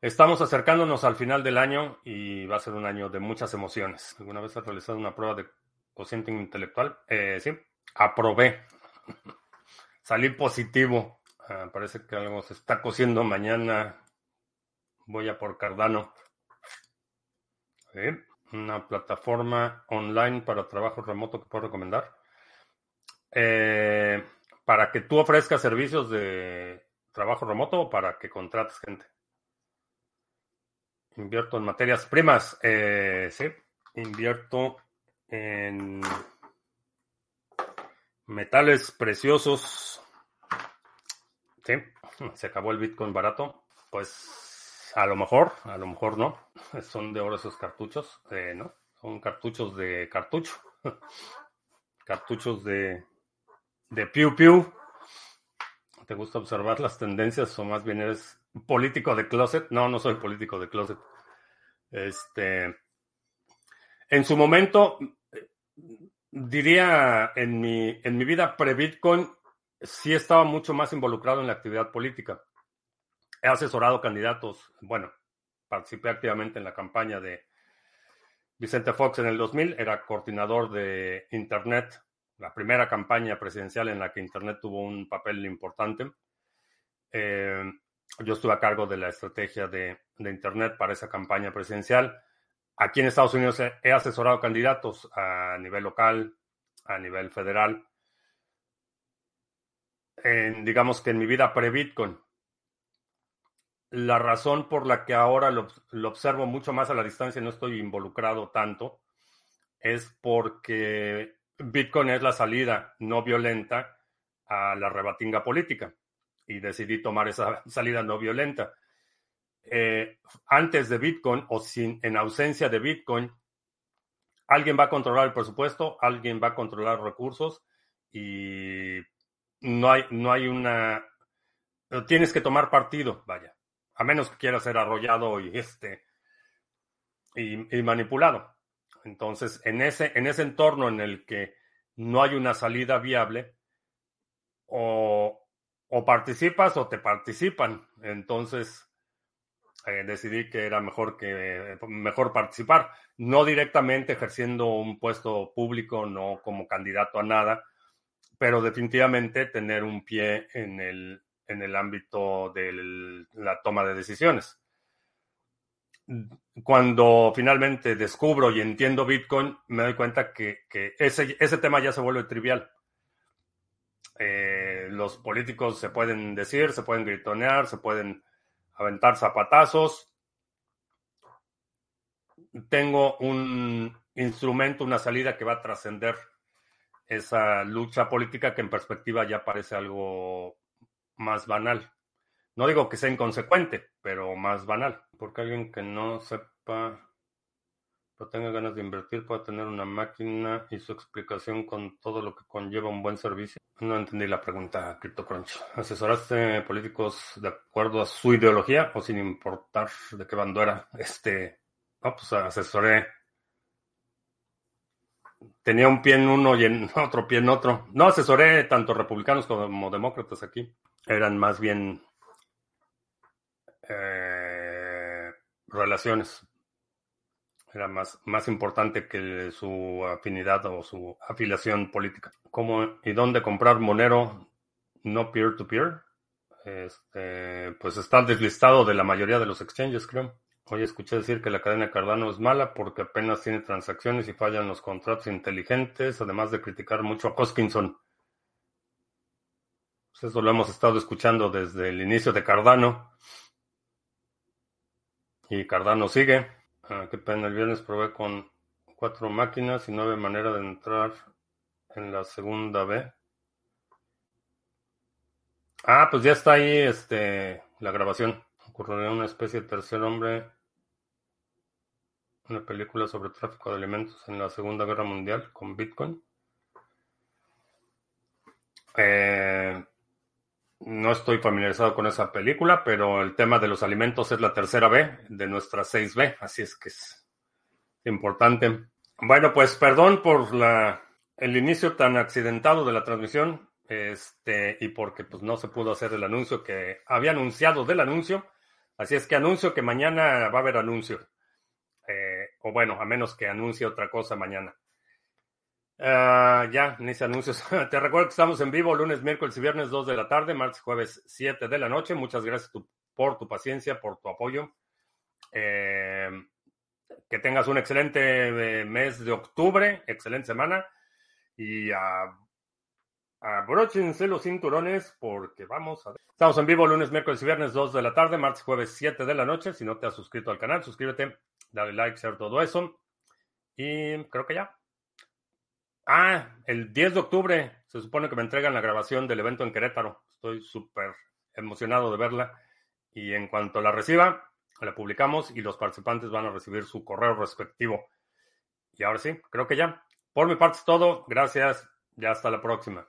Estamos acercándonos al final del año y va a ser un año de muchas emociones. ¿Alguna vez has realizado una prueba de cociente intelectual? Eh, sí, aprobé. Salí positivo. Ah, parece que algo se está cociendo mañana. Voy a por Cardano. Una plataforma online para trabajo remoto que puedo recomendar. Eh, para que tú ofrezcas servicios de trabajo remoto o para que contrates gente. Invierto en materias primas. Eh, sí, invierto en metales preciosos. Sí, se acabó el Bitcoin barato. Pues a lo mejor, a lo mejor no. Son de oro esos cartuchos. No, son cartuchos de cartucho. cartuchos de, de piu piu. ¿Te gusta observar las tendencias o más bien eres político de closet. No, no soy político de closet. Este, en su momento, diría en mi, en mi vida pre-Bitcoin, sí estaba mucho más involucrado en la actividad política. He asesorado candidatos, bueno, participé activamente en la campaña de Vicente Fox en el 2000, era coordinador de Internet, la primera campaña presidencial en la que Internet tuvo un papel importante. Eh, yo estuve a cargo de la estrategia de, Internet para esa campaña presidencial. Aquí en Estados Unidos he, asesorado candidatos a nivel local, a nivel federal. digamos que en mi vida pre-Bitcoin. La razón por la que ahora lo, lo, observo mucho más a la distancia y no estoy involucrado tanto es porque Bitcoin es la salida no violenta a la rebatinga política y decidí tomar esa salida no violenta. Eh, antes de Bitcoin o sin, en ausencia de Bitcoin, alguien va a controlar el presupuesto, alguien va a controlar recursos y no hay, no hay una... Tienes que tomar partido, vaya, a menos que quieras ser arrollado y, este, y, y manipulado. Entonces, en ese, en ese entorno en el que no hay una salida viable, o, o participas o te participan. Entonces eh, decidí que era mejor que mejor participar, no directamente ejerciendo un puesto público, no como candidato a nada, pero definitivamente tener un pie en el, en el ámbito de la toma de decisiones. cuando finalmente descubro y entiendo Bitcoin, me doy cuenta que, ese, ese, tema ya se vuelve trivial. Eh, los políticos se pueden decir, se pueden gritonear, se pueden aventar zapatazos. Tengo un instrumento, una salida que va a trascender esa lucha política que en perspectiva ya parece algo más banal. No digo que sea inconsecuente, pero más banal. Porque alguien que no sepa tenga ganas de invertir pueda tener una máquina y su explicación con todo lo que conlleva un buen servicio. No entendí la pregunta, CryptoCrunch. ¿Asesoraste políticos de acuerdo a su ideología o sin importar de qué bando era? Este, no, pues asesoré. Tenía un pie en uno y en otro pie en otro. No asesoré tanto republicanos como demócratas aquí. Eran más bien eh, relaciones. Era más, más importante que su afinidad o su afiliación política. ¿Cómo y dónde comprar Monero no peer-to-peer? Este, pues está deslistado de la mayoría de los exchanges, creo. Hoy escuché decir que la cadena Cardano es mala porque apenas tiene transacciones y fallan los contratos inteligentes, además de criticar mucho a Hoskinson. Pues eso lo hemos estado escuchando desde el inicio de Cardano. Y Cardano sigue. Ah, qué pena, el viernes probé con cuatro máquinas y nueve maneras de entrar en la segunda B. Ah, pues ya está ahí este, la grabación. Ocurrió una especie de tercer hombre. Una película sobre tráfico de alimentos en la Segunda Guerra Mundial con Bitcoin. Eh, no estoy familiarizado con esa película, pero el tema de los alimentos es la tercera B de nuestra 6B, así es que es importante. Bueno, pues perdón por la, el inicio tan accidentado de la transmisión, este, y porque pues no se pudo hacer el anuncio que había anunciado del anuncio, así es que anuncio que mañana va a haber anuncio, eh, o bueno, a menos que anuncie otra cosa mañana. Uh, ya, inicia anuncios. Te recuerdo que estamos en vivo lunes, miércoles y viernes 2 de la tarde, martes, jueves 7 de la noche. Muchas gracias por tu paciencia, por tu apoyo. Eh, que tengas un excelente eh, mes de octubre, excelente semana. Y uh, abróchense los cinturones porque vamos a... Estamos en vivo lunes, miércoles y viernes 2 de la tarde, martes, jueves 7 de la noche. Si no te has suscrito al canal, suscríbete, dale like, share todo eso. Y creo que ya. Ah, el 10 de octubre se supone que me entregan la grabación del evento en Querétaro. Estoy súper emocionado de verla. Y en cuanto la reciba, la publicamos y los participantes van a recibir su correo respectivo. Y ahora sí, creo que ya. Por mi parte es todo. Gracias. Ya hasta la próxima.